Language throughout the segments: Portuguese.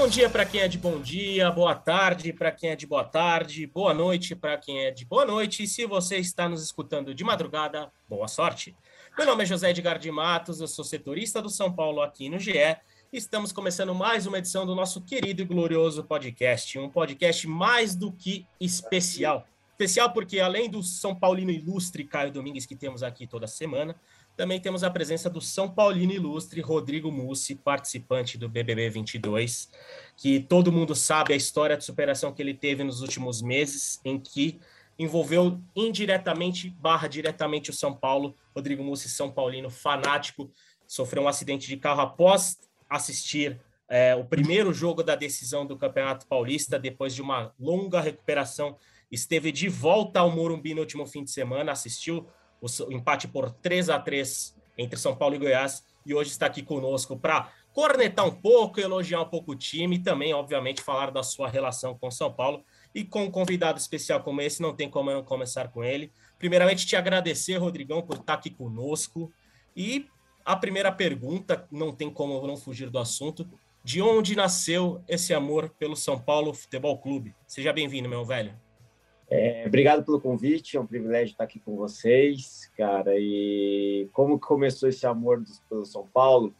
Bom dia para quem é de bom dia, boa tarde para quem é de boa tarde, boa noite para quem é de boa noite. E se você está nos escutando de madrugada, boa sorte. Meu nome é José Edgar de Matos, eu sou setorista do São Paulo aqui no GE. Estamos começando mais uma edição do nosso querido e glorioso podcast, um podcast mais do que especial. Especial porque além do São Paulino ilustre Caio Domingues que temos aqui toda semana, também temos a presença do São Paulino ilustre Rodrigo Mussi, participante do BBB 22, que todo mundo sabe a história de superação que ele teve nos últimos meses, em que envolveu indiretamente barra diretamente o São Paulo. Rodrigo Mussi, São Paulino, fanático, sofreu um acidente de carro após assistir é, o primeiro jogo da decisão do Campeonato Paulista, depois de uma longa recuperação, esteve de volta ao Morumbi no último fim de semana, assistiu o empate por 3 a 3 entre São Paulo e Goiás, e hoje está aqui conosco para cornetar um pouco, elogiar um pouco o time e também, obviamente, falar da sua relação com São Paulo. E com um convidado especial como esse, não tem como eu não começar com ele. Primeiramente, te agradecer, Rodrigão, por estar aqui conosco. E a primeira pergunta, não tem como não fugir do assunto. De onde nasceu esse amor pelo São Paulo Futebol Clube? Seja bem-vindo, meu velho. É, obrigado pelo convite, é um privilégio estar aqui com vocês, cara. E como começou esse amor pelo São Paulo?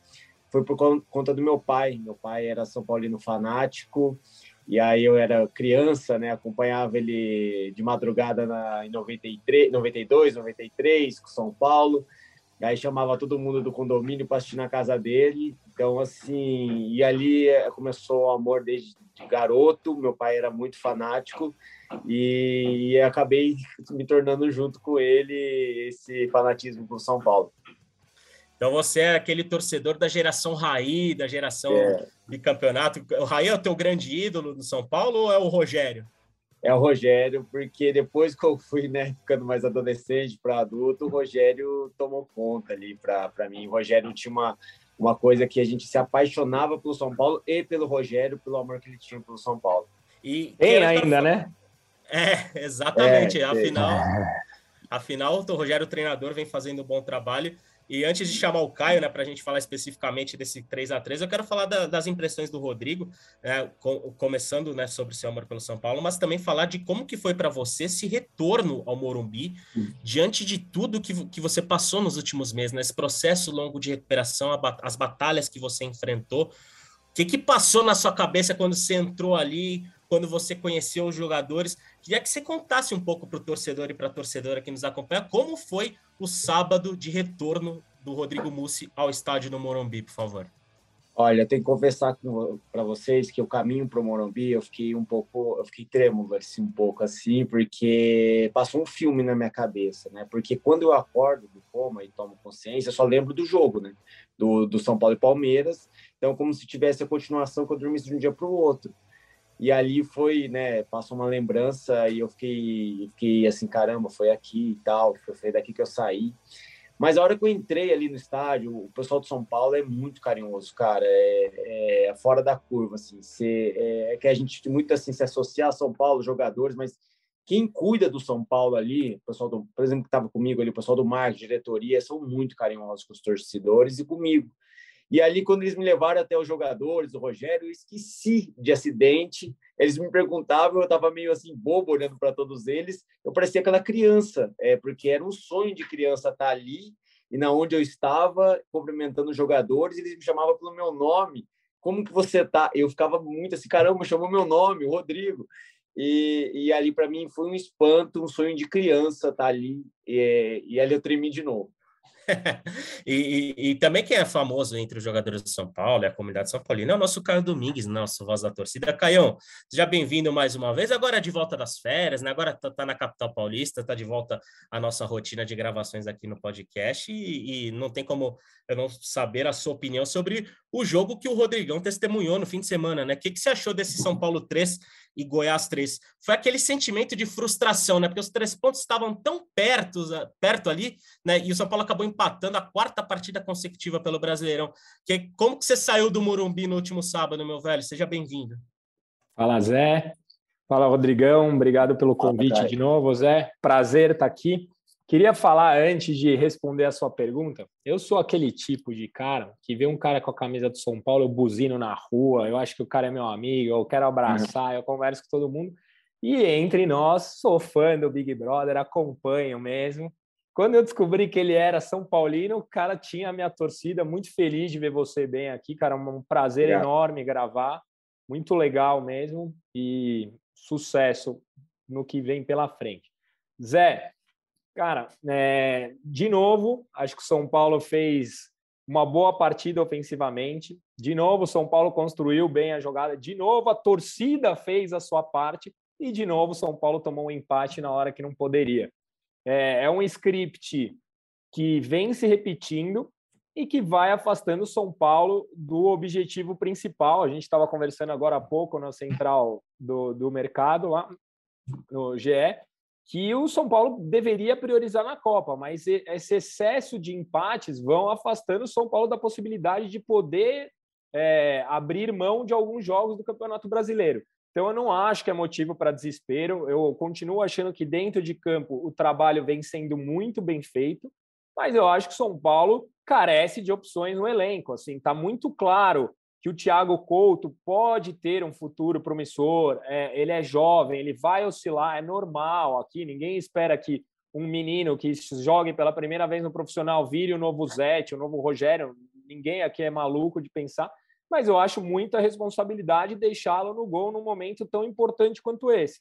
Foi por conta do meu pai. Meu pai era São Paulino fanático, e aí eu era criança, né? Acompanhava ele de madrugada na, em 93, 92, 93, com São Paulo. E aí chamava todo mundo do condomínio para assistir na casa dele. Então, assim, e ali é, começou o amor desde de garoto. Meu pai era muito fanático e, e acabei me tornando junto com ele esse fanatismo por São Paulo. Então você é aquele torcedor da geração Raí, da geração é. de campeonato. O Raí é o teu grande ídolo do São Paulo ou é o Rogério? É o Rogério, porque depois que eu fui né, ficando mais adolescente para adulto, o Rogério tomou conta ali para mim. O Rogério tinha uma, uma coisa que a gente se apaixonava pelo São Paulo e pelo Rogério, pelo amor que ele tinha pelo São Paulo. E tem ainda, né? É, exatamente. É, afinal, é. afinal, o Rogério, o treinador, vem fazendo um bom trabalho. E antes de chamar o Caio, né, para a gente falar especificamente desse 3 a 3 eu quero falar da, das impressões do Rodrigo, né, com, começando né, sobre o seu amor pelo São Paulo, mas também falar de como que foi para você esse retorno ao Morumbi, diante de tudo que, que você passou nos últimos meses, nesse né, processo longo de recuperação, as batalhas que você enfrentou. O que, que passou na sua cabeça quando você entrou ali, quando você conheceu os jogadores? Queria que você contasse um pouco para o torcedor e para a torcedora que nos acompanha como foi o sábado de retorno do Rodrigo Mussi ao estádio do Morumbi, por favor. Olha, tenho que confessar para vocês que o caminho para o Morumbi eu fiquei um pouco, eu fiquei trêmulo assim um pouco assim, porque passou um filme na minha cabeça, né? Porque quando eu acordo do coma e tomo consciência, eu só lembro do jogo, né? Do, do São Paulo e Palmeiras. Então, como se tivesse a continuação que eu dormisse de um dia para o outro. E ali foi, né, passou uma lembrança e eu fiquei, fiquei assim, caramba, foi aqui e tal, foi daqui que eu saí. Mas a hora que eu entrei ali no estádio, o pessoal de São Paulo é muito carinhoso, cara, é, é fora da curva, assim, é, é, que a gente muito assim se associa a São Paulo, jogadores, mas quem cuida do São Paulo ali, o pessoal do, por exemplo, que estava comigo ali, o pessoal do marketing, diretoria, são muito carinhosos com os torcedores e comigo. E ali, quando eles me levaram até os jogadores, o Rogério, eu esqueci de acidente. Eles me perguntavam, eu estava meio assim, bobo olhando para todos eles. Eu parecia aquela criança, é, porque era um sonho de criança estar ali e na onde eu estava, cumprimentando os jogadores, eles me chamavam pelo meu nome. Como que você tá? Eu ficava muito assim, caramba, chamou meu nome, Rodrigo. E, e ali, para mim, foi um espanto, um sonho de criança estar ali. E, e ali eu tremi de novo. e, e, e, também quem é famoso entre os jogadores de São Paulo e a comunidade São Paulina é o nosso Caio Domingues, nosso voz da torcida. Caião, seja bem-vindo mais uma vez. Agora de volta das férias, né? Agora tá, tá, na capital paulista, tá de volta a nossa rotina de gravações aqui no podcast e, e não tem como eu não saber a sua opinião sobre o jogo que o Rodrigão testemunhou no fim de semana, né? O que, que você achou desse São Paulo 3 e Goiás 3? Foi aquele sentimento de frustração, né? Porque os três pontos estavam tão perto, perto ali, né? E o São Paulo acabou empatando a quarta partida consecutiva pelo Brasileirão. Que, como que você saiu do Morumbi no último sábado, meu velho? Seja bem-vindo. Fala, Zé. Fala, Rodrigão. Obrigado pelo convite Fala, de novo, Zé. Prazer estar aqui. Queria falar antes de responder a sua pergunta. Eu sou aquele tipo de cara que vê um cara com a camisa do São Paulo, eu buzino na rua, eu acho que o cara é meu amigo, eu quero abraçar, eu converso com todo mundo. E entre nós, sou fã do Big Brother, acompanho mesmo. Quando eu descobri que ele era São Paulino, o cara tinha a minha torcida, muito feliz de ver você bem aqui, cara, um prazer é. enorme gravar, muito legal mesmo e sucesso no que vem pela frente. Zé, Cara, é, de novo, acho que o São Paulo fez uma boa partida ofensivamente. De novo, o São Paulo construiu bem a jogada. De novo, a torcida fez a sua parte. E, de novo, o São Paulo tomou um empate na hora que não poderia. É, é um script que vem se repetindo e que vai afastando o São Paulo do objetivo principal. A gente estava conversando agora há pouco na central do, do mercado, lá no GE, que o São Paulo deveria priorizar na Copa, mas esse excesso de empates vão afastando o São Paulo da possibilidade de poder é, abrir mão de alguns jogos do Campeonato Brasileiro. Então, eu não acho que é motivo para desespero. Eu continuo achando que dentro de campo o trabalho vem sendo muito bem feito, mas eu acho que o São Paulo carece de opções no elenco. Assim, está muito claro que o Thiago Couto pode ter um futuro promissor, é, ele é jovem, ele vai oscilar, é normal aqui, ninguém espera que um menino que jogue pela primeira vez no profissional vire o novo Zete, o novo Rogério, ninguém aqui é maluco de pensar, mas eu acho muita responsabilidade deixá-lo no gol num momento tão importante quanto esse.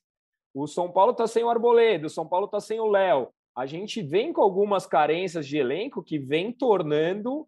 O São Paulo está sem o Arboleda, o São Paulo está sem o Léo. A gente vem com algumas carências de elenco que vem tornando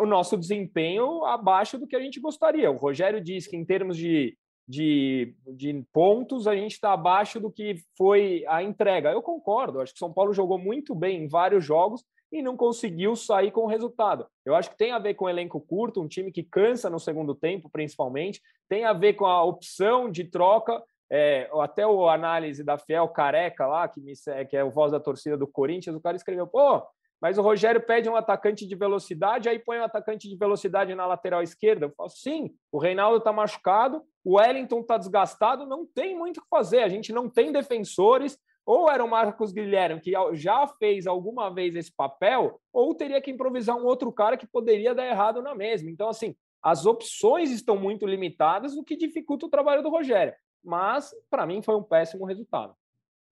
o nosso desempenho abaixo do que a gente gostaria. O Rogério diz que, em termos de, de, de pontos, a gente está abaixo do que foi a entrega. Eu concordo, acho que São Paulo jogou muito bem em vários jogos e não conseguiu sair com o resultado. Eu acho que tem a ver com o elenco curto, um time que cansa no segundo tempo, principalmente, tem a ver com a opção de troca. É, até o análise da Fiel Careca lá, que, me, que é o voz da torcida do Corinthians, o cara escreveu: pô, mas o Rogério pede um atacante de velocidade, aí põe um atacante de velocidade na lateral esquerda. Eu falo, sim, o Reinaldo está machucado, o Wellington está desgastado, não tem muito o que fazer. A gente não tem defensores. Ou era o Marcos Guilherme, que já fez alguma vez esse papel, ou teria que improvisar um outro cara que poderia dar errado na mesma. Então, assim, as opções estão muito limitadas, o que dificulta o trabalho do Rogério. Mas, para mim, foi um péssimo resultado.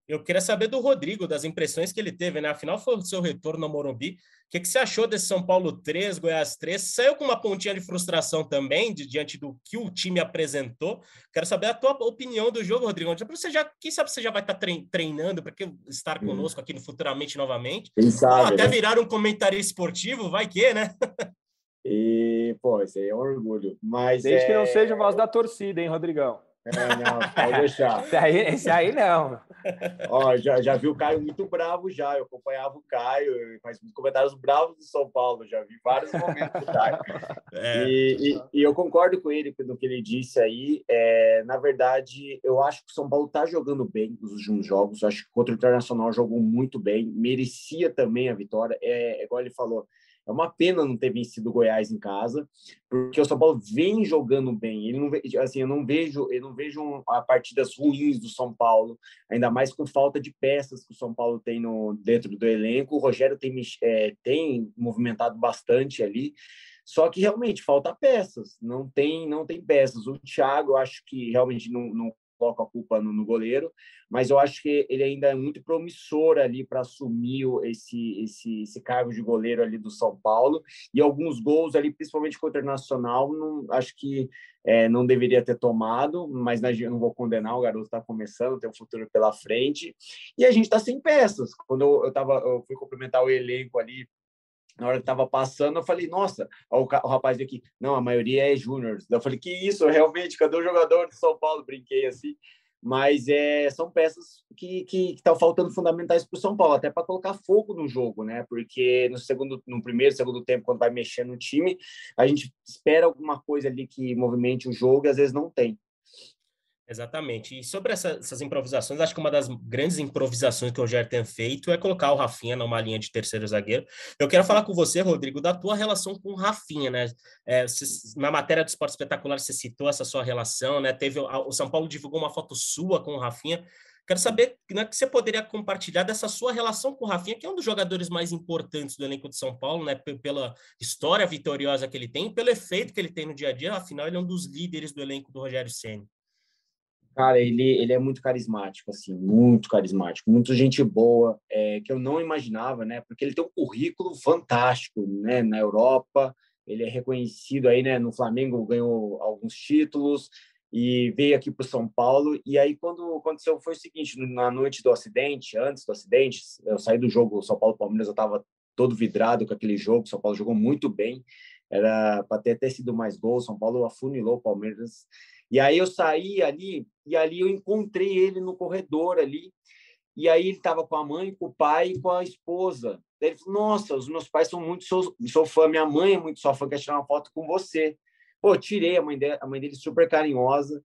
Eu queria saber do Rodrigo, das impressões que ele teve, né? Afinal, foi o seu retorno ao Morumbi. O que, que você achou desse São Paulo 3, Goiás 3? Saiu com uma pontinha de frustração também, de, diante do que o time apresentou. Quero saber a tua opinião do jogo, Rodrigo. Você já, quem sabe você já vai estar treinando para estar conosco aqui no Futuramente novamente? Quem sabe, até né? virar um comentário esportivo, vai que, né? e, pô, isso aí é um orgulho. Mas Desde é... que não seja voz da torcida, hein, Rodrigão? É, não, pode deixar. esse, aí, esse aí não. Ó, já, já vi o Caio muito bravo já. Eu acompanhava o Caio, faz muitos comentários bravos do São Paulo, já vi vários momentos do Caio. É. E, e, e, eu concordo com ele no que ele disse aí. É, na verdade, eu acho que o São Paulo está jogando bem nos últimos jogos. Eu acho que contra o Internacional jogou muito bem, merecia também a vitória. É, é igual ele falou é uma pena não ter vencido o Goiás em casa, porque o São Paulo vem jogando bem. Ele não, assim, eu não vejo, eu não vejo partidas ruins do São Paulo, ainda mais com falta de peças que o São Paulo tem no dentro do elenco. O Rogério tem, é, tem movimentado bastante ali. Só que realmente falta peças, não tem não tem peças. O Thiago, eu acho que realmente não, não coloco a culpa no, no, goleiro, mas eu acho que ele ainda é muito promissor ali para assumir esse, esse, esse cargo de goleiro ali do São Paulo. E alguns gols ali, principalmente contra o Nacional, não, acho que é, não deveria ter tomado, mas eu não vou condenar, o garoto está começando, tem um futuro pela frente. E a gente está sem peças. Quando eu, eu, tava, eu fui cumprimentar o elenco ali na hora que tava passando, eu falei, nossa, o, rapaz aqui, não, a maioria é júnior. Eu falei, que isso, realmente, cadê o jogador de São Paulo? Brinquei assim. Mas é, são peças que estão faltando fundamentais para o São Paulo, até para colocar fogo no jogo, né? Porque no segundo, no primeiro, segundo tempo, quando vai mexer no time, a gente espera alguma coisa ali que movimente o jogo e às vezes não tem. Exatamente. E sobre essa, essas improvisações, acho que uma das grandes improvisações que o Rogério tem feito é colocar o Rafinha numa linha de terceiro zagueiro. Eu quero falar com você, Rodrigo, da tua relação com o Rafinha, né? É, na matéria do Esporte Espetacular, você citou essa sua relação, né? Teve o São Paulo divulgou uma foto sua com o Rafinha. Quero saber né, que você poderia compartilhar dessa sua relação com o Rafinha, que é um dos jogadores mais importantes do elenco de São Paulo, né? Pela história vitoriosa que ele tem, pelo efeito que ele tem no dia a dia. Afinal, ele é um dos líderes do elenco do Rogério Ceni. Cara, ele, ele é muito carismático, assim, muito carismático, muito gente boa, é, que eu não imaginava, né? Porque ele tem um currículo fantástico, né? Na Europa, ele é reconhecido aí, né? No Flamengo ganhou alguns títulos e veio aqui para São Paulo. E aí, quando aconteceu, foi o seguinte: na noite do acidente, antes do acidente, eu saí do jogo São Paulo-Palmeiras, eu estava todo vidrado com aquele jogo. São Paulo jogou muito bem, era para ter até sido mais gols. São Paulo afunilou o Palmeiras. E aí eu saí ali, e ali eu encontrei ele no corredor ali, e aí ele estava com a mãe, com o pai e com a esposa. Daí ele falou, nossa, os meus pais são muito, sou, sou fã, minha mãe é muito sua fã, quer tirar uma foto com você. Pô, tirei, a mãe dele, a mãe dele super carinhosa,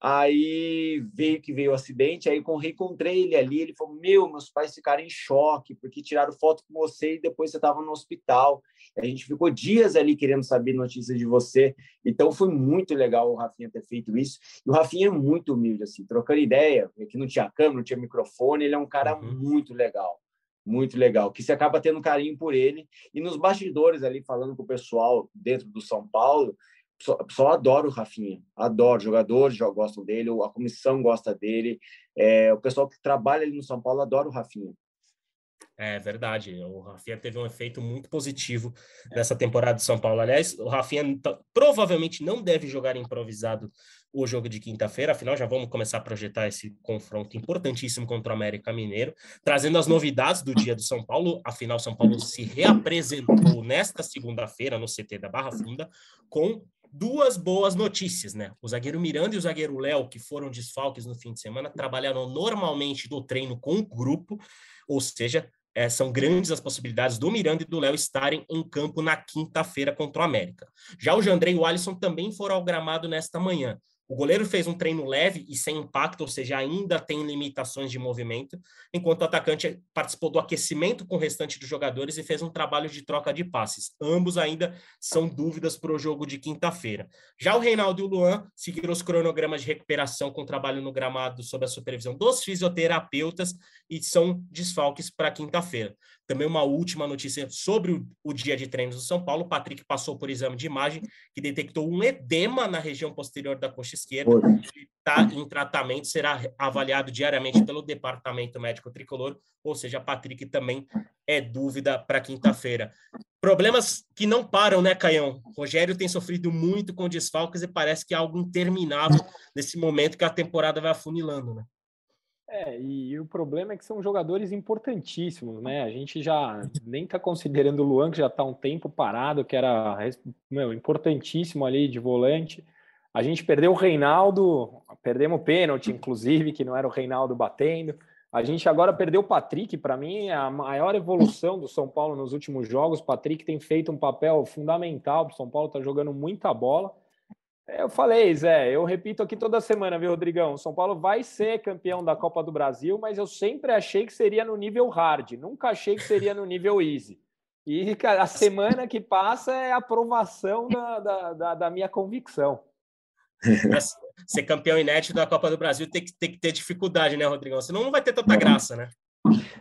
Aí veio que veio o acidente, aí com reencontrei ele ali, ele falou: "Meu, meus pais ficaram em choque porque tiraram foto com você e depois você estava no hospital. A gente ficou dias ali querendo saber notícias de você. Então foi muito legal o Rafinha ter feito isso. E o Rafinha é muito humilde assim, trocando ideia, aqui não tinha câmera, não tinha microfone, ele é um cara uhum. muito legal. Muito legal, que você acaba tendo carinho por ele. E nos bastidores ali, falando com o pessoal dentro do São Paulo, só, só adoro o Rafinha, adoro. Jogadores gostam dele, a comissão gosta dele, é, o pessoal que trabalha ali no São Paulo adora o Rafinha. É verdade, o Rafinha teve um efeito muito positivo nessa temporada de São Paulo. Aliás, o Rafinha provavelmente não deve jogar improvisado o jogo de quinta-feira, afinal já vamos começar a projetar esse confronto importantíssimo contra o América Mineiro, trazendo as novidades do dia do São Paulo. Afinal, São Paulo se reapresentou nesta segunda-feira no CT da Barra Funda com duas boas notícias, né? O zagueiro Miranda e o zagueiro Léo, que foram desfalques no fim de semana, trabalharam normalmente do treino com o grupo, ou seja, é, são grandes as possibilidades do Miranda e do Léo estarem em campo na quinta-feira contra o América. Já o Jandrei e o Alisson também foram ao gramado nesta manhã. O goleiro fez um treino leve e sem impacto, ou seja, ainda tem limitações de movimento, enquanto o atacante participou do aquecimento com o restante dos jogadores e fez um trabalho de troca de passes. Ambos ainda são dúvidas para o jogo de quinta-feira. Já o Reinaldo e o Luan seguiram os cronogramas de recuperação com trabalho no gramado sob a supervisão dos fisioterapeutas e são desfalques para quinta-feira. Também uma última notícia sobre o, o, dia de treinos do São Paulo. O Patrick passou por exame de imagem que detectou um edema na região posterior da coxa esquerda. Está em tratamento, será avaliado diariamente pelo Departamento Médico Tricolor. Ou seja, Patrick também é dúvida para quinta-feira. Problemas que não param, né, Caião? Rogério tem sofrido muito com desfalques e parece que é algo interminável nesse momento que a temporada vai afunilando, né? É, e, o problema é que são jogadores importantíssimos, né? A gente já nem está considerando o Luan, que já está um tempo parado, que era meu, importantíssimo ali de volante. A gente perdeu o Reinaldo, perdemos o pênalti, inclusive, que não era o Reinaldo batendo. A gente agora perdeu o Patrick, para mim, é a maior evolução do São Paulo nos últimos jogos. O Patrick tem feito um papel fundamental, o São Paulo está jogando muita bola. Eu falei, Zé, eu repito aqui toda semana, viu, Rodrigão? O São Paulo vai ser campeão da Copa do Brasil, mas eu sempre achei que seria no nível hard, nunca achei que seria no nível easy. E a semana que passa é a aprovação da, da, da, da minha convicção. ser campeão inédito da Copa do Brasil tem que, tem que ter dificuldade, né, Rodrigão? Senão não vai ter tanta graça, né?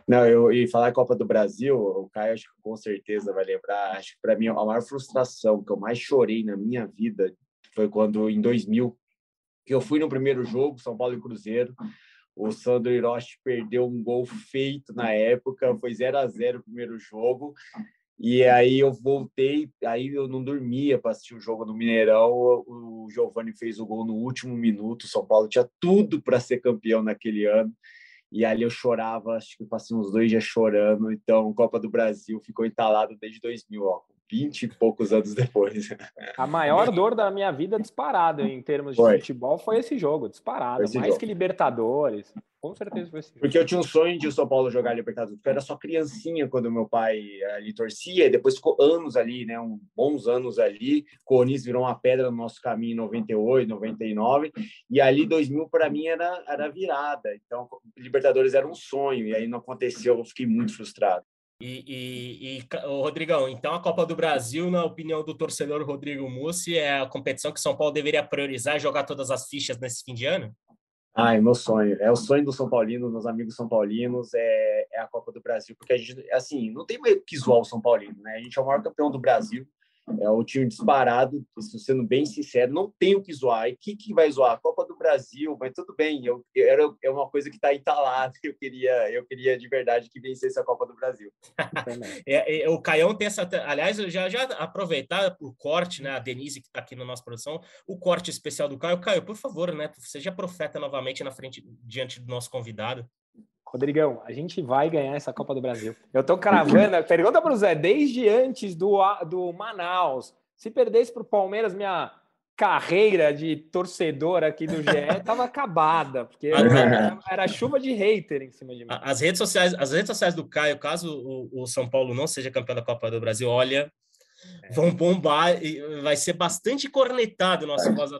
Não, eu e falar Copa do Brasil, o Caio acho que com certeza vai lembrar. Acho que para mim a maior frustração que eu mais chorei na minha vida foi quando, em 2000, que eu fui no primeiro jogo, São Paulo e Cruzeiro. O Sandro Hiroshi perdeu um gol feito na época, foi 0 a 0 o primeiro jogo. E aí eu voltei, aí eu não dormia para assistir o jogo no Mineirão. O Giovani fez o gol no último minuto. São Paulo tinha tudo para ser campeão naquele ano. e ali eu chorava, acho que passei uns dois dias chorando, então Copa do Brasil ficou entalado desde 2000, ó, 20 e poucos anos depois. A maior dor da minha vida disparada em termos de foi. futebol foi esse jogo, disparado, esse mais jogo. que Libertadores. Com certeza foi esse jogo. Porque eu tinha um sonho de o São Paulo jogar Libertadores, porque eu era só criancinha quando meu pai ali torcia, e depois ficou anos ali, né, uns bons anos ali. Corinthians virou uma pedra no nosso caminho em 98, 99, e ali 2000 para mim era era virada. Então, Libertadores era um sonho e aí não aconteceu, eu fiquei muito frustrado. E, e, e Rodrigão, então a Copa do Brasil, na opinião do torcedor Rodrigo Mussi, é a competição que São Paulo deveria priorizar e jogar todas as fichas nesse fim de ano? É meu sonho. É o sonho do São Paulino, meus amigos São Paulinos, é, é a Copa do Brasil, porque a gente, assim, não tem mais que zoar o São Paulino, né? A gente é o maior campeão do Brasil, é o time disparado, sendo bem sincero, não tenho que zoar. E que que vai zoar? Copa do Brasil, mas tudo bem. Eu, eu era é uma coisa que está entalada. Eu queria, eu queria de verdade que vencesse a Copa do Brasil. é, é, o Caião tem essa. Aliás, eu já já aproveitar o corte, né? A Denise que está aqui na nossa produção, o corte especial do Caio. Caio, por favor, né? Seja profeta novamente na frente diante do nosso convidado. Rodrigão, a gente vai ganhar essa Copa do Brasil. Eu tô cravando. Pergunta para o Zé, desde antes do, do Manaus, se perdesse para o Palmeiras, minha carreira de torcedor aqui do GE estava acabada, porque era, era, chuva de hater em cima de mim. As redes sociais, as redes sociais do Caio, caso o, o São Paulo não seja campeão da Copa do Brasil, olha, é. vão bombar e vai ser bastante cornetado nosso voz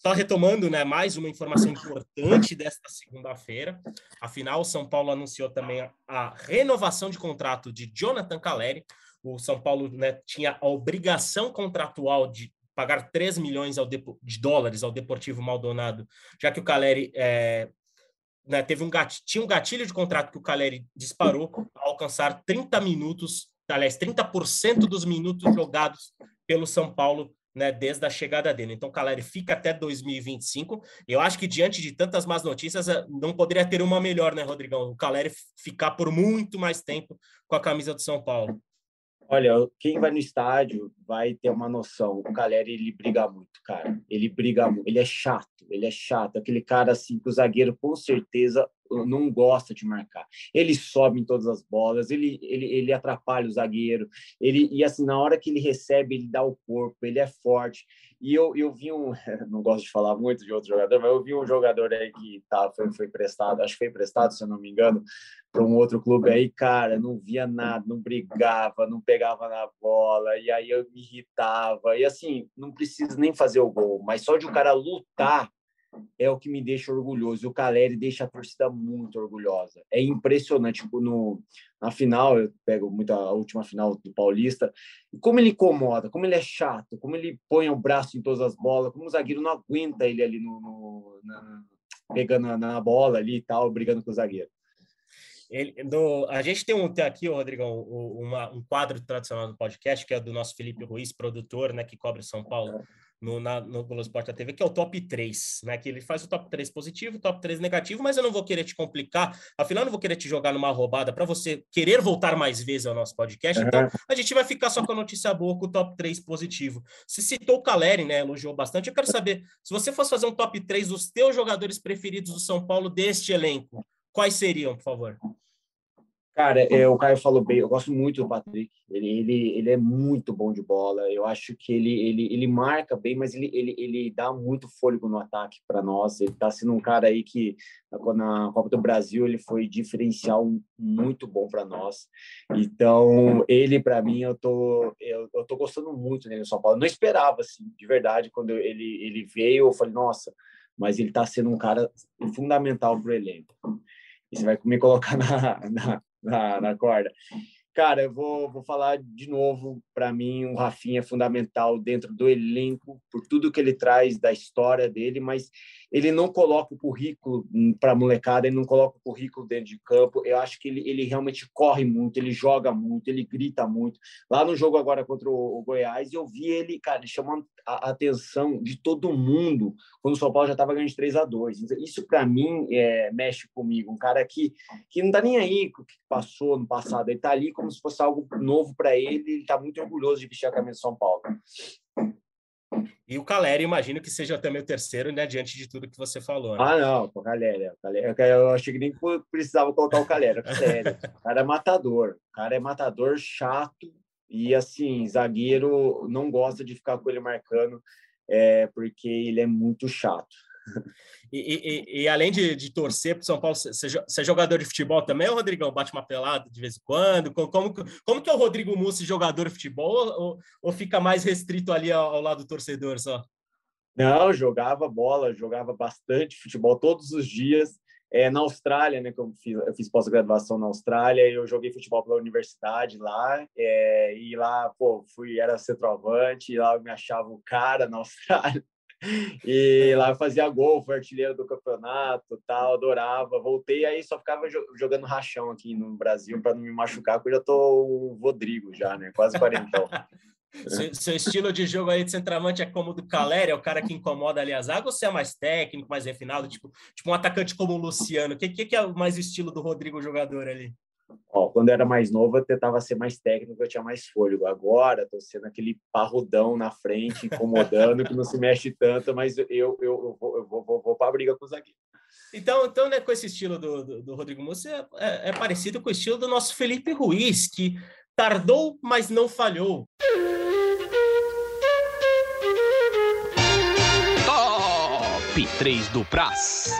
só retomando, né, mais uma informação importante desta segunda-feira. Afinal, o São Paulo anunciou também a renovação de contrato de Jonathan Caleri. O São Paulo né, tinha a obrigação contratual de pagar 3 milhões de dólares ao Deportivo Maldonado, já que o Caleri é, né, teve um tinha um gatilho de contrato que o Caleri disparou ao alcançar 30 minutos, aliás, 30% dos minutos jogados pelo São Paulo né, desde a chegada dele. Então, Caleri fica até 2025. Eu acho que diante de tantas más notícias, eh, não poderia ter uma melhor, né, Rodrigão? O Caleri ficar por muito mais tempo com a camisa do São Paulo. Olha, quem vai no estádio vai ter uma noção. O Caleri, ele briga muito, cara. Ele briga muito. Ele é chato, ele é chato. Aquele cara, assim, que o zagueiro, com certeza, não gosta de marcar. Ele sobe em todas as bolas, ele, ele, ele atrapalha o zagueiro. Ele, e, assim, na hora que ele recebe, ele dá o corpo, ele é forte. E eu, eu vi um... Não gosto de falar muito de outro jogador, mas eu vi um jogador aí que tá, foi, foi prestado, acho que foi prestado, se eu não me engano, para um outro clube aí, cara, não via nada, não brigava, não pegava na bola, e aí eu me irritava. E assim, não precisa nem fazer o gol, mas só de o cara lutar é o que me deixa orgulhoso. O Caleri deixa a torcida muito orgulhosa. É impressionante. Tipo, no, na final, eu pego muito a última final do Paulista, como ele incomoda, como ele é chato, como ele põe o braço em todas as bolas, como o zagueiro não aguenta ele ali no, no na, pegando na, bola ali e tal, brigando com o zagueiro. Ele, do, a gente tem, um, tem aqui, Rodrigão, uma, um quadro tradicional do podcast, que é do nosso Felipe Ruiz, produtor, né, que cobre São Paulo no, na, no Globo Esporte TV, que é o top 3, né? Que ele faz o top 3 positivo, o top 3 negativo, mas eu não vou querer te complicar, afinal, eu não vou querer te jogar numa roubada para você querer voltar mais vezes ao nosso podcast. Uhum. Então, a gente vai ficar só com a notícia boa, com o top 3 positivo. Você citou o Caleri, né? Elogiou bastante. Eu quero saber, se você fosse fazer um top 3 dos teus jogadores preferidos do São Paulo deste elenco, quais seriam, por favor? Cara, é, o Caio falou bem, eu gosto muito do Patrick. Ele, ele, ele é muito bom de bola. Eu acho que ele, ele, ele marca bem, mas ele, ele, ele dá muito fôlego no ataque para nós. Ele está sendo um cara aí que, na Copa do Brasil, ele foi diferencial muito bom para nós. Então, ele, para mim, eu tô, eu, eu tô gostando muito dele no São Paulo. Eu não esperava, assim, de verdade, quando ele, ele veio, eu falei, nossa, mas ele está sendo um cara fundamental para o elenco. E você vai me colocar na, na na, na corda. Cara, eu vou, vou falar de novo. Para mim, o Rafinha é fundamental dentro do elenco, por tudo que ele traz da história dele, mas ele não coloca o currículo para molecada, ele não coloca o currículo dentro de campo. Eu acho que ele, ele realmente corre muito, ele joga muito, ele grita muito. Lá no jogo agora contra o, o Goiás, eu vi ele, cara, chamando a atenção de todo mundo quando o São Paulo já estava ganhando de 3 a 2 então, Isso, para mim, é, mexe comigo. Um cara que, que não está nem aí com o que passou no passado, ele está ali como se fosse algo novo para ele, ele está muito orgulhoso de vestir a camisa do São Paulo. E o Caleri, imagino que seja também o terceiro, né? Diante de tudo que você falou. Né? Ah, não, o Caleri, Caleri. Eu achei que nem precisava colocar o Caleri. O Caleri. O cara é matador. O cara é matador, chato. E assim, zagueiro não gosta de ficar com ele marcando, é, porque ele é muito chato. E, e, e, além de, de torcer para o São Paulo, você, é jogador de futebol também, ou Rodrigão? Bate uma pelada de vez em quando? Como, como, como que é o Rodrigo Mussi jogador de futebol ou, ou fica mais restrito ali ao, ao, lado do torcedor só? Não, jogava bola, jogava bastante futebol todos os dias. É, na Austrália, né, que eu fiz, eu fiz pós-graduação na Austrália, eu joguei futebol pela universidade lá, é, e lá, pô, fui, era centroavante, e lá eu me achava o cara na Austrália. E lá fazia gol, foi artilheiro do campeonato, tal, adorava. Voltei aí só ficava jogando rachão aqui no Brasil para não me machucar, porque eu já tô o Rodrigo já, né? Quase quarentão. seu, seu, estilo de jogo aí de centroavante é como o do Caleri, é o cara que incomoda ali a zaga, ou você é mais técnico, mais refinado, tipo, tipo um atacante como o Luciano? O que, que, que é mais o estilo do Rodrigo jogador ali? Ó, quando eu era mais novo, eu tentava ser mais técnico, eu tinha mais fôlego. Agora, tô sendo aquele parrudão na frente, incomodando, que não se mexe tanto, mas eu, eu, eu vou, eu vou, vou, vou para a briga com o zagueiro. Então, então né, com esse estilo do, do, do Rodrigo Moura, é, é, é, parecido com o estilo do nosso Felipe Ruiz, que tardou, mas não falhou. Top 3 do Praz.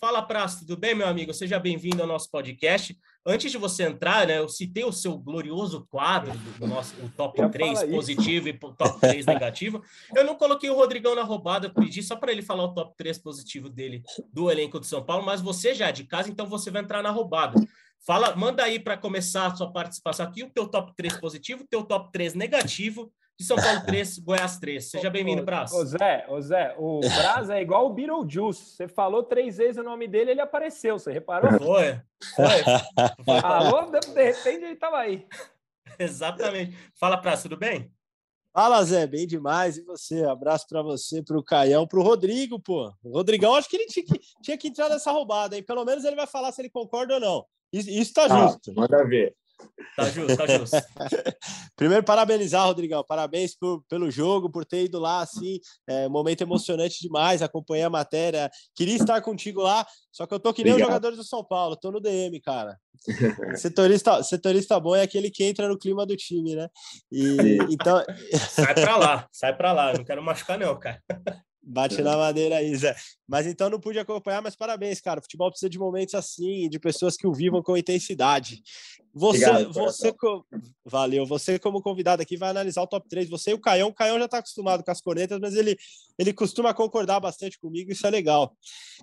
Fala, Praça, tudo bem, meu amigo? Seja bem-vindo ao nosso podcast. Antes de você entrar, né, eu citei o seu glorioso quadro do, nosso o top 3 positivo isso. e top 3 negativo. Eu não coloquei o Rodrigão na roubada, eu pedi só para ele falar o top 3 positivo dele do elenco de São Paulo, mas você já é de casa, então você vai entrar na roubada. Fala, manda aí para começar a sua participação aqui o teu top 3 positivo, o teu top 3 negativo de São Paulo 3, Goiás 3. Seja bem-vindo, Braz. Ô Zé, ô Zé, o Braz é igual o Beetlejuice. Você falou três vezes o nome dele, ele apareceu. Você reparou? Foi. Foi. Foi. Alô, de repente ele estava aí. Exatamente. Fala, Braz, tudo bem? Fala, Zé, bem demais. E você? Abraço para você, para o Caião, para o Rodrigo, pô. O Rodrigão, acho que ele tinha que, tinha que entrar nessa roubada, hein? Pelo menos ele vai falar se ele concorda ou não. Isso, isso tá ah, justo. Manda ver. Tá justo, tá justo. Primeiro, parabenizar, Rodrigão. Parabéns por, pelo jogo, por ter ido lá, assim. É, momento emocionante demais. Acompanhei a matéria. Queria estar contigo lá, só que eu tô que nem Obrigado. os jogadores do São Paulo. Tô no DM, cara. setorista, setorista bom é aquele que entra no clima do time, né? E, então... Sai pra lá, sai pra lá. Não quero machucar, não, cara. Bate na madeira aí, Zé. Mas então não pude acompanhar, mas parabéns, cara. O futebol precisa de momentos assim, de pessoas que o vivam com intensidade. Você, Obrigado, você valeu. Você como convidado aqui vai analisar o top 3. Você e o Caião. O Caião já está acostumado com as cornetas, mas ele, ele costuma concordar bastante comigo. Isso é legal.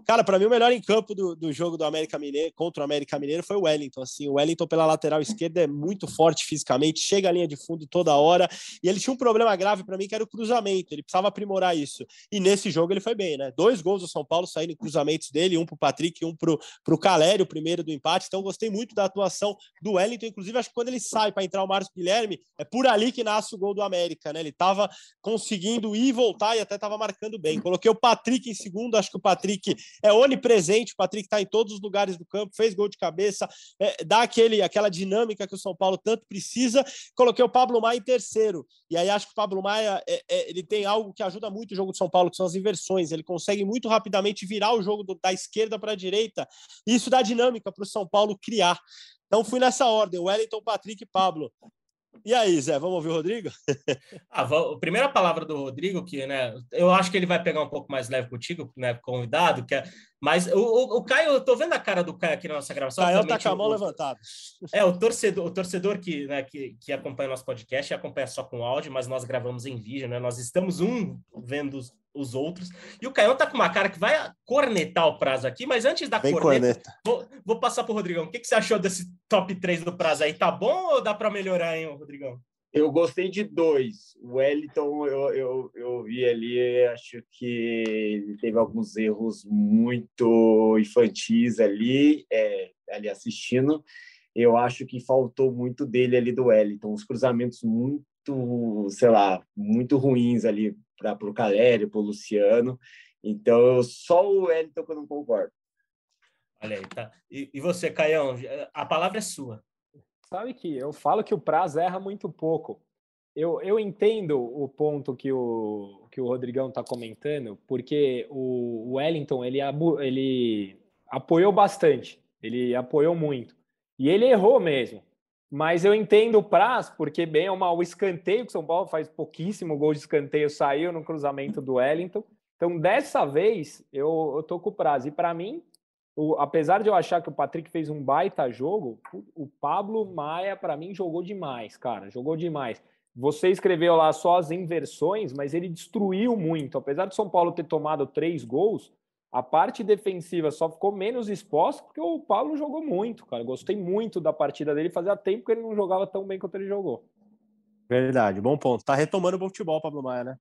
Cara, para mim o melhor em campo do, do jogo do América Mineiro contra o América Mineiro foi o Wellington. Assim, o Wellington pela lateral esquerda é muito forte fisicamente, chega à linha de fundo toda hora. E ele tinha um problema grave para mim que era o cruzamento. Ele precisava aprimorar isso. E nesse jogo ele foi bem, né? Dois gols São Paulo saindo em cruzamentos dele, um para o Patrick um para o Calério, o primeiro do empate. Então gostei muito da atuação do Wellington, inclusive acho que quando ele sai para entrar o Marcos Guilherme, é por ali que nasce o gol do América, né? Ele estava conseguindo ir e voltar e até estava marcando bem. Coloquei o Patrick em segundo, acho que o Patrick é onipresente, o Patrick está em todos os lugares do campo, fez gol de cabeça, é, dá aquele, aquela dinâmica que o São Paulo tanto precisa. Coloquei o Pablo Maia em terceiro, e aí acho que o Pablo Maia é, é, ele tem algo que ajuda muito o jogo do São Paulo, que são as inversões. Ele consegue muito rapidamente virar o jogo do, da esquerda para a direita, e isso dá dinâmica para o São Paulo criar. Então fui nessa ordem: Wellington, Patrick e Pablo. E aí, Zé, vamos ouvir o Rodrigo? ah, a primeira palavra do Rodrigo, que né, eu acho que ele vai pegar um pouco mais leve contigo, né, convidado, que é, mas o, o, o, Caio, eu tô vendo a cara do Caio aqui na nossa gravação. Caio tá com a mão levantada. É, o torcedor, o torcedor que, né, que, que acompanha o nosso podcast acompanha só com áudio, mas nós gravamos em vídeo, né? Nós estamos um vendo os, os outros. E o Caio tá com uma cara que vai cornetar o prazo aqui, mas antes da Bem corneta, corneta. Vou, vou, passar pro Rodrigão. O que, que você achou desse top 3 do prazo aí? Tá bom ou dá para melhorar, hein, Rodrigão? Eu gostei de dois. O Wellington, eu, eu, eu vi ali, acho que ele teve alguns erros muito infantis ali, é, ali assistindo. Eu acho que faltou muito dele ali do Wellington. Os cruzamentos muito, sei lá, muito ruins ali para o Calério, para o Luciano. Então, só o Wellington que eu não concordo. Olha aí, tá. E, e você, Caião, a palavra é sua. Sabe que eu falo que o Praz erra muito pouco. eu, eu entendo o ponto que o, que o Rodrigão está comentando, porque o Wellington ele, ele apoiou bastante, ele apoiou muito. E ele errou mesmo. Mas eu entendo o Praz, porque bem é mal o escanteio que São Paulo faz pouquíssimo gol de escanteio, saiu no cruzamento do Wellington. Então, dessa vez, eu, eu tô com o Praz. E para mim, o, apesar de eu achar que o Patrick fez um baita jogo, o, o Pablo Maia, para mim, jogou demais, cara. Jogou demais. Você escreveu lá só as inversões, mas ele destruiu muito. Apesar de São Paulo ter tomado três gols, a parte defensiva só ficou menos exposta porque o Paulo jogou muito, cara. Gostei muito da partida dele. Fazia tempo que ele não jogava tão bem quanto ele jogou. Verdade, bom ponto. Tá retomando o bom futebol, Pablo Maia, né?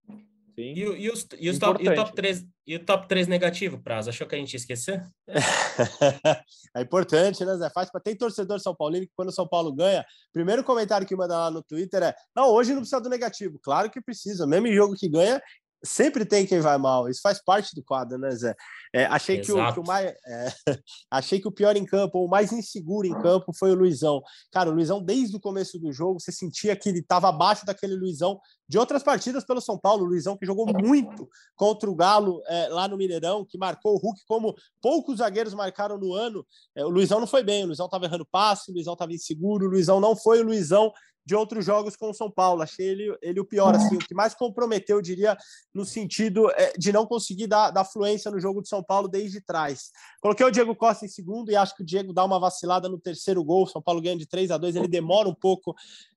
Sim. E, e, os, e, os top, e, o top 3, e o top 3 negativo, Prazo? Achou que a gente ia esquecer? é importante, né, Zé? Faz para tem torcedor São Paulino que quando o São Paulo ganha, primeiro comentário que manda lá no Twitter é: não, hoje não precisa do negativo. Claro que precisa. Mesmo em jogo que ganha, sempre tem quem vai mal. Isso faz parte do quadro, né, Zé? É, achei que o, que o, mais, é, achei que o pior em campo, ou o mais inseguro em campo, foi o Luizão. Cara, o Luizão, desde o começo do jogo, você sentia que ele estava abaixo daquele Luizão de outras partidas pelo São Paulo. O Luizão que jogou muito contra o Galo é, lá no Mineirão, que marcou o Hulk como poucos zagueiros marcaram no ano. É, o Luizão não foi bem, o Luizão estava errando passe, o Luizão estava inseguro, o Luizão não foi o Luizão de outros jogos com o São Paulo. Achei ele, ele o pior, assim, o que mais comprometeu, eu diria, no sentido é, de não conseguir dar, dar fluência no jogo de São Paulo desde trás. Coloquei o Diego Costa em segundo e acho que o Diego dá uma vacilada no terceiro gol. São Paulo ganha de 3 a 2 ele demora um pouco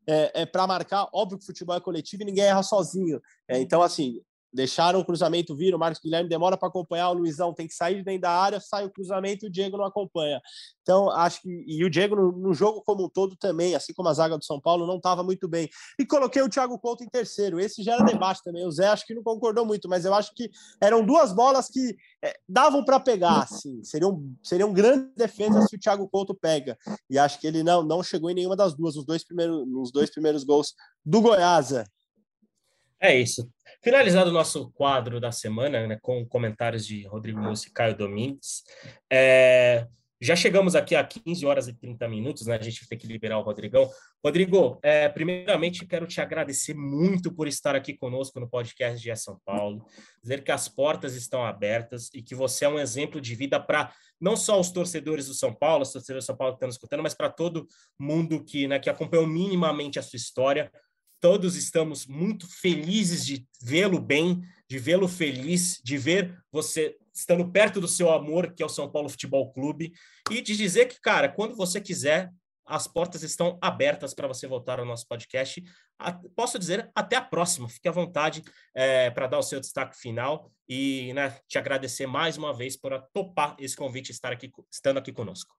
é, é para marcar. Óbvio que o futebol é coletivo e ninguém erra sozinho. É, então, assim, deixaram o cruzamento vir, o Marcos Guilherme demora para acompanhar, o Luizão tem que sair de dentro da área, sai o cruzamento e o Diego não acompanha. Então, acho que. E o Diego, no, no jogo como um todo, também, assim como a zaga do São Paulo, não estava muito bem. E coloquei o Thiago Couto em terceiro. Esse já era debate também. O Zé acho que não concordou muito, mas eu acho que eram duas bolas que é, davam para pegar, assim. Seriam, seriam grandes defesas se o Thiago Couto pega. E acho que ele não, não chegou em nenhuma das duas, nos dois primeiros, nos dois primeiros gols do Goiás. É isso. Finalizado o nosso quadro da semana, né, com comentários de Rodrigo Mussi e Caio Domingues, é, já chegamos aqui a 15 horas e 30 minutos, né? A gente tem que liberar o Rodrigão. Rodrigo, é, primeiramente quero te agradecer muito por estar aqui conosco no podcast de São Paulo, dizer que as portas estão abertas e que você é um exemplo de vida para não só os torcedores do São Paulo, os torcedores do São Paulo que estão escutando, mas para todo mundo que, né, que acompanhou minimamente a sua história. Todos estamos muito felizes de vê-lo bem, de vê-lo feliz, de ver você estando perto do seu amor, que é o São Paulo Futebol Clube, e de dizer que, cara, quando você quiser, as portas estão abertas para você voltar ao nosso podcast. posso dizer, até a próxima. Fique à vontade é, para dar o seu destaque final e né, te agradecer mais uma vez por topar esse convite estar aqui, estando aqui conosco.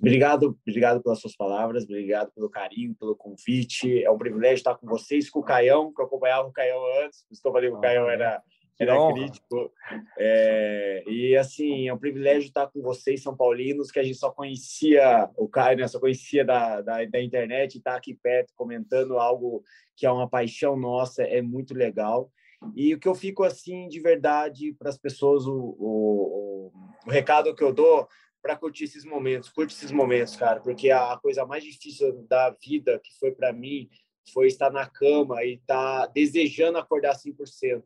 Obrigado, obrigado pelas suas palavras, obrigado pelo carinho, pelo convite. É um privilégio estar com vocês, com o Caião, que eu acompanhava o Caião antes. Estou falando que o Caião era, era crítico. É, e assim, é um privilégio estar com vocês, São Paulinos, que a gente só conhecia o Caio, né, só conhecia da, da, da internet, estar aqui perto comentando algo que é uma paixão nossa, é muito legal. E o que eu fico assim de verdade para as pessoas, o, o, o recado que eu dou para curtir esses momentos. Curte esses momentos, cara, porque a coisa mais difícil da vida que foi para mim foi estar na cama e estar tá desejando acordar 100%.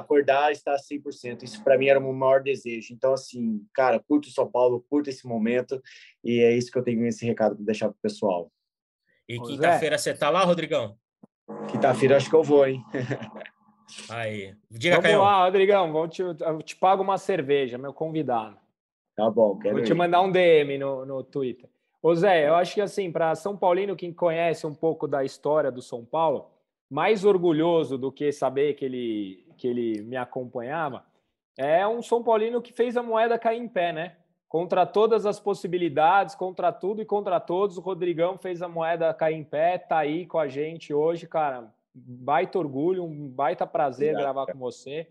Acordar estar 100%. Isso para mim era o meu maior desejo. Então, assim, cara, curta o São Paulo, curta esse momento e é isso que eu tenho esse recado para deixar para o pessoal. E quinta-feira você tá lá, Rodrigão? Quinta-feira acho que eu vou, hein? Aí. Diga, Vamos Caio. lá, Rodrigão. Vou te, eu te pago uma cerveja, meu convidado. Tá bom, Vou te mandar um DM no, no Twitter. Ô Zé, eu acho que assim, para São Paulino, quem conhece um pouco da história do São Paulo, mais orgulhoso do que saber que ele, que ele me acompanhava, é um São Paulino que fez a moeda cair em pé, né? Contra todas as possibilidades, contra tudo e contra todos, o Rodrigão fez a moeda cair em pé, tá aí com a gente hoje, cara. Baita orgulho, um baita prazer obrigado, gravar cara. com você.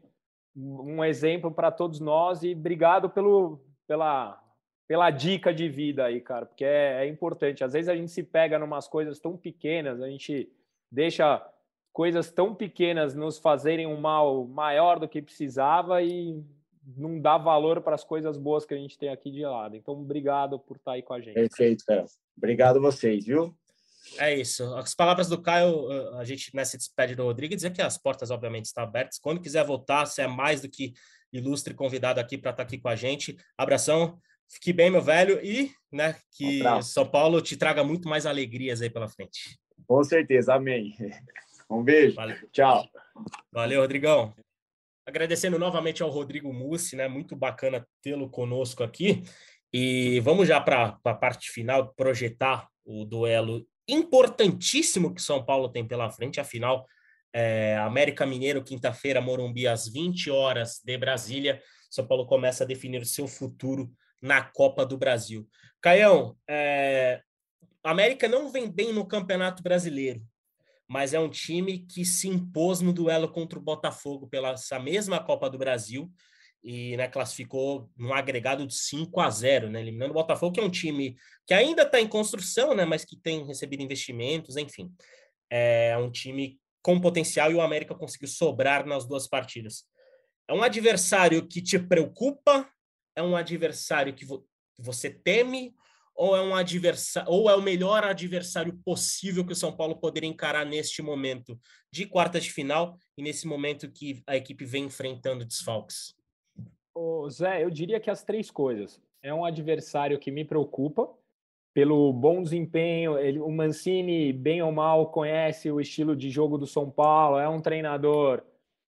Um exemplo para todos nós e obrigado pelo, pela, pela dica de vida aí, cara, porque é, é importante. Às vezes a gente se pega numas coisas tão pequenas, a gente deixa coisas tão pequenas nos fazerem um mal maior do que precisava e não dá valor para as coisas boas que a gente tem aqui de lado. Então, obrigado por estar aí com a gente. Perfeito, cara. Obrigado a vocês, viu? É isso. As palavras do Caio, a gente nessa despede do Rodrigo, dizer que as portas, obviamente, estão abertas. Quando quiser voltar, você é mais do que ilustre convidado aqui para estar tá aqui com a gente. Abração, fique bem, meu velho, e né, que um São Paulo te traga muito mais alegrias aí pela frente. Com certeza, amém. Um beijo. Valeu. Tchau. Valeu, Rodrigão. Agradecendo novamente ao Rodrigo Mussi, né? Muito bacana tê-lo conosco aqui. E vamos já para a parte final, projetar o duelo importantíssimo que São Paulo tem pela frente, afinal, é, América Mineiro, quinta-feira, Morumbi, às 20 horas de Brasília. São Paulo começa a definir o seu futuro na Copa do Brasil. Caião, é, América não vem bem no Campeonato Brasileiro, mas é um time que se impôs no duelo contra o Botafogo pela essa mesma Copa do Brasil e né, classificou num agregado de 5 a 0, né, eliminando o Botafogo, que é um time que ainda está em construção, né, mas que tem recebido investimentos, enfim. É um time com potencial e o América conseguiu sobrar nas duas partidas. É um adversário que te preocupa? É um adversário que vo você teme? Ou é um adversário, ou é o melhor adversário possível que o São Paulo poderia encarar neste momento de quartas de final e nesse momento que a equipe vem enfrentando desfalques? Ô, Zé, eu diria que as três coisas. É um adversário que me preocupa pelo bom desempenho. Ele, o Mancini, bem ou mal, conhece o estilo de jogo do São Paulo. É um treinador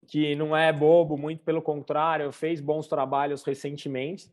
que não é bobo, muito pelo contrário, fez bons trabalhos recentemente.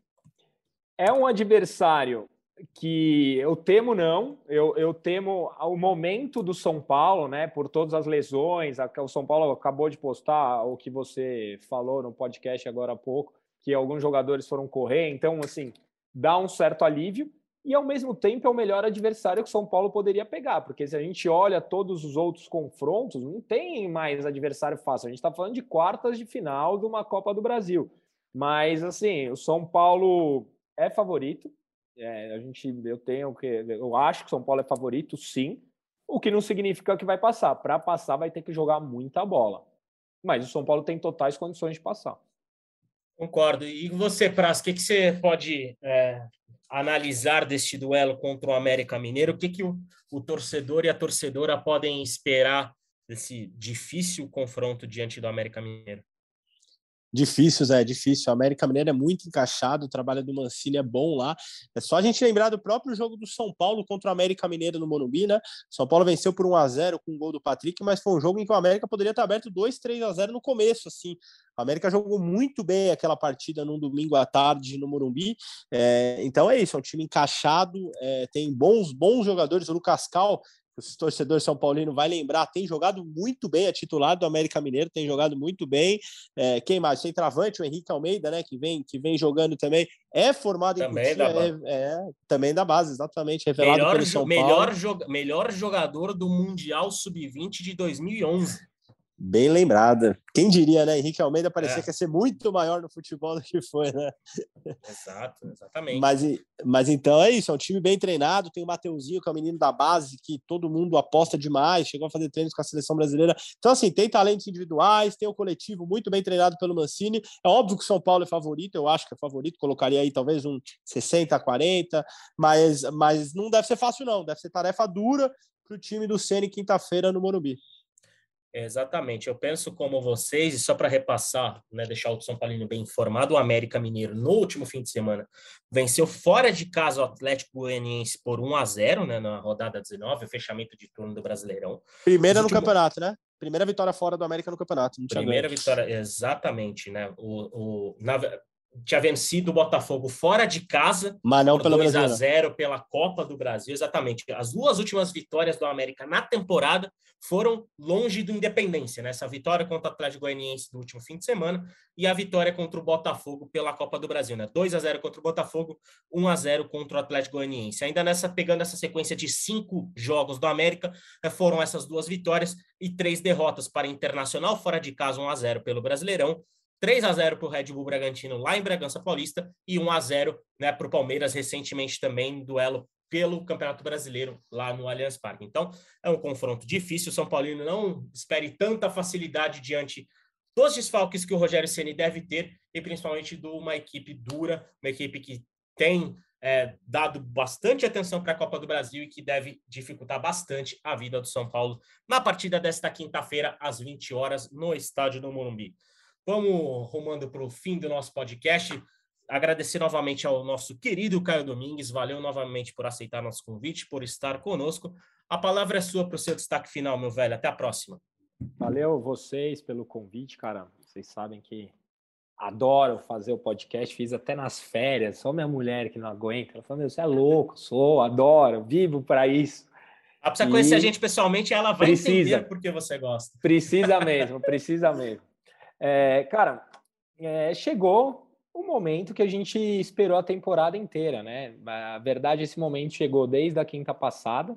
É um adversário que eu temo não, eu, eu temo o momento do São Paulo, né, por todas as lesões, o São Paulo acabou de postar o que você falou no podcast agora há pouco, que alguns jogadores foram correr, então, assim, dá um certo alívio, e ao mesmo tempo é o melhor adversário que o São Paulo poderia pegar, porque se a gente olha todos os outros confrontos, não tem mais adversário fácil. A gente está falando de quartas de final de uma Copa do Brasil. Mas assim, o São Paulo é favorito. É, a gente, eu tenho que, eu acho que o São Paulo é favorito, sim. O que não significa que vai passar. Para passar, vai ter que jogar muita bola. Mas o São Paulo tem totais condições de passar. Concordo. E você, Praz, o que, que você pode é, analisar deste duelo contra o América Mineiro? O que, que o, o torcedor e a torcedora podem esperar desse difícil confronto diante do América Mineiro? Difícil, Zé, é difícil. O América Mineiro é muito encaixado, o trabalho do Mancini é bom lá. É só a gente lembrar do próprio jogo do São Paulo contra o América Mineiro no Morumbi, né? São Paulo venceu por 1 a 0 com o gol do Patrick, mas foi um jogo em que o América poderia estar aberto 2, 3 a 0 no começo, assim. O América jogou muito bem aquela partida num domingo à tarde no Morumbi. É, então é isso, é um time encaixado, é, tem bons, bons jogadores. O Lucas Cal o torcedor São Paulino vai lembrar, tem jogado muito bem, é titular do América Mineiro, tem jogado muito bem. É, quem mais? Tem travante, o Henrique Almeida, né? Que vem, que vem jogando também. É formado também em Cotia, é, é, também da base, exatamente. Revelado melhor, pelo São melhor, Paulo. Melhor jogador do Mundial Sub-20 de 2011. Bem lembrada. Quem diria, né? Henrique Almeida parecia é. que ia ser muito maior no futebol do que foi, né? Exato, exatamente. Mas, mas então é isso, é um time bem treinado. Tem o Mateuzinho, que é o menino da base, que todo mundo aposta demais, chegou a fazer treinos com a seleção brasileira. Então, assim, tem talentos individuais, tem o coletivo muito bem treinado pelo Mancini. É óbvio que o São Paulo é favorito, eu acho que é favorito, colocaria aí talvez um 60 a 40, mas, mas não deve ser fácil, não. Deve ser tarefa dura para o time do Ceni quinta-feira no Morumbi. Exatamente. Eu penso como vocês, e só para repassar, né, deixar o São Paulino bem informado, o América Mineiro, no último fim de semana, venceu fora de casa o Atlético Goianiense por 1 a 0 né, na rodada 19, o fechamento de turno do Brasileirão. Primeira no último... campeonato, né? Primeira vitória fora do América no campeonato. Primeira vitória, exatamente, né? O, o, na, tinha vencido o Botafogo fora de casa, mas não pelo 2 a 0 pela Copa do Brasil, exatamente. As duas últimas vitórias do América na temporada foram longe do Independência, né? Essa vitória contra o Atlético Goianiense do último fim de semana e a vitória contra o Botafogo pela Copa do Brasil, né? 2 a 0 contra o Botafogo, 1 a 0 contra o Atlético Goianiense. Ainda nessa pegando essa sequência de cinco jogos do América, eh, foram essas duas vitórias e três derrotas para Internacional fora de casa, 1 a 0 pelo Brasileirão 3 a 0 para o Red Bull Bragantino lá em Bragança Paulista e 1 a 0 né, para o Palmeiras recentemente também, duelo pelo Campeonato Brasileiro lá no Allianz Parque. Então, é um confronto difícil. O São Paulino não espere tanta facilidade diante dos desfalques que o Rogério Ceni deve ter e principalmente de uma equipe dura, uma equipe que tem é, dado bastante atenção para a Copa do Brasil e que deve dificultar bastante a vida do São Paulo na partida desta quinta-feira, às 20 horas, no estádio do Morumbi. Vamos rumando para o fim do nosso podcast. Agradecer novamente ao nosso querido Caio Domingues. Valeu novamente por aceitar nosso convite, por estar conosco. A palavra é sua para o seu destaque final, meu velho. Até a próxima. Valeu vocês pelo convite, cara. Vocês sabem que adoro fazer o podcast, fiz até nas férias, só minha mulher que não aguenta. Ela falou: Meu, você é louco, sou, adoro, vivo para isso. Ah, precisa e conhecer a gente pessoalmente, ela vai precisa, entender porque você gosta. Precisa mesmo, precisa mesmo. É, cara, é, chegou o momento que a gente esperou a temporada inteira, né? A verdade, esse momento chegou desde a quinta passada.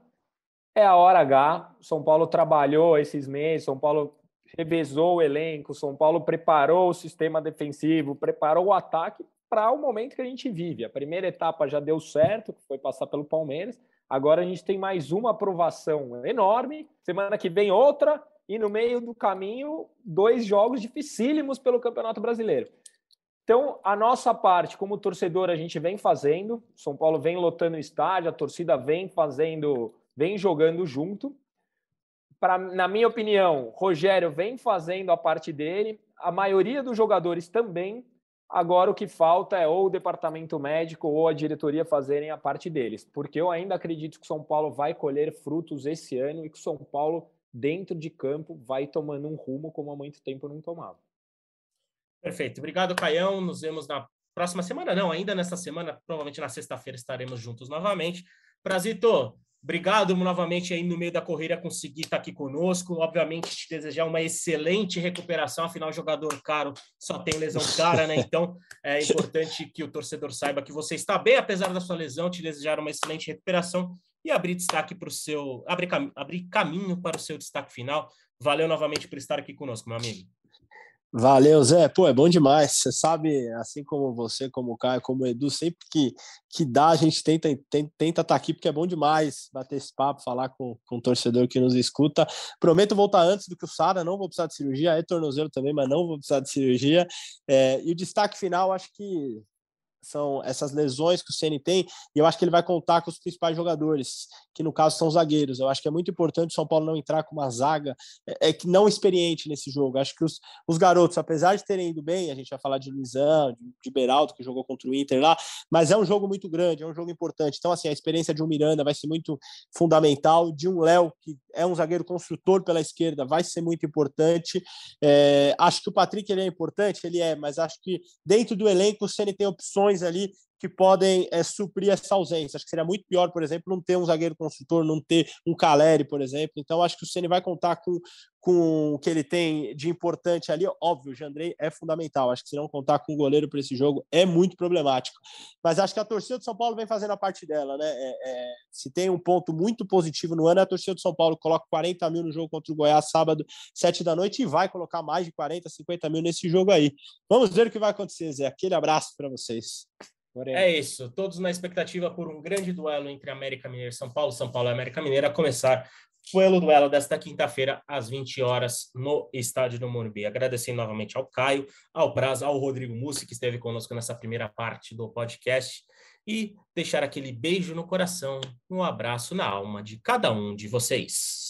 É a hora H. São Paulo trabalhou esses meses, São Paulo revezou o elenco, São Paulo preparou o sistema defensivo, preparou o ataque para o momento que a gente vive. A primeira etapa já deu certo, que foi passar pelo Palmeiras. Agora a gente tem mais uma aprovação enorme. Semana que vem outra e no meio do caminho, dois jogos dificílimos pelo Campeonato Brasileiro. Então, a nossa parte, como torcedor, a gente vem fazendo. São Paulo vem lotando o estádio, a torcida vem fazendo, vem jogando junto. Pra, na minha opinião, Rogério vem fazendo a parte dele, a maioria dos jogadores também. Agora o que falta é ou o departamento médico ou a diretoria fazerem a parte deles, porque eu ainda acredito que o São Paulo vai colher frutos esse ano e que o São Paulo dentro de campo vai tomando um rumo como há muito tempo não tomava. Perfeito. Obrigado, Caião. Nos vemos na próxima semana, não, ainda nesta semana, provavelmente na sexta-feira estaremos juntos novamente. Prazito, obrigado novamente aí no meio da corrida conseguir estar aqui conosco. Obviamente, te desejar uma excelente recuperação, afinal, jogador caro só tem lesão cara, né? Então, é importante que o torcedor saiba que você está bem, apesar da sua lesão, te desejar uma excelente recuperação e abrir destaque para o seu. Abrir, cam abrir caminho para o seu destaque final. Valeu novamente por estar aqui conosco, meu amigo. Valeu, Zé. Pô, é bom demais. Você sabe, assim como você, como o Caio, como o Edu, sempre que, que dá, a gente tenta tenta, tenta estar tá aqui, porque é bom demais bater esse papo, falar com, com o torcedor que nos escuta. Prometo voltar antes do que o Sara, não vou precisar de cirurgia, é tornozelo também, mas não vou precisar de cirurgia. É, e o destaque final, acho que são essas lesões que o Ceni tem, e eu acho que ele vai contar com os principais jogadores, que no caso são zagueiros. Eu acho que é muito importante o São Paulo não entrar com uma zaga é, é não experiente nesse jogo. Acho que os, os garotos, apesar de terem ido bem, a gente vai falar de Luizão, de, de Beraldo, que jogou contra o Inter lá, mas é um jogo muito grande, é um jogo importante. Então, assim, a experiência de um Miranda vai ser muito fundamental, de um Léo, que é um zagueiro construtor pela esquerda, vai ser muito importante. É, acho que o Patrick ele é importante, ele é, mas acho que dentro do elenco o Ceni tem opções ali que podem é, suprir essa ausência. Acho que seria muito pior, por exemplo, não ter um zagueiro construtor, não ter um Caleri, por exemplo. Então, acho que o Ceni vai contar com, com o que ele tem de importante ali. Óbvio, o Jandrei é fundamental. Acho que se não contar com o goleiro para esse jogo é muito problemático. Mas acho que a torcida do São Paulo vem fazendo a parte dela, né? É, é, se tem um ponto muito positivo no ano, é a torcida do São Paulo coloca 40 mil no jogo contra o Goiás sábado, 7 da noite, e vai colocar mais de 40, 50 mil nesse jogo aí. Vamos ver o que vai acontecer, Zé. Aquele abraço para vocês. Porém. É isso, todos na expectativa por um grande duelo entre América Mineira e São Paulo, São Paulo e América Mineira, a começar pelo duelo desta quinta-feira, às 20 horas, no estádio do Morumbi. Agradecendo novamente ao Caio, ao Praz, ao Rodrigo Mussi, que esteve conosco nessa primeira parte do podcast, e deixar aquele beijo no coração, um abraço na alma de cada um de vocês.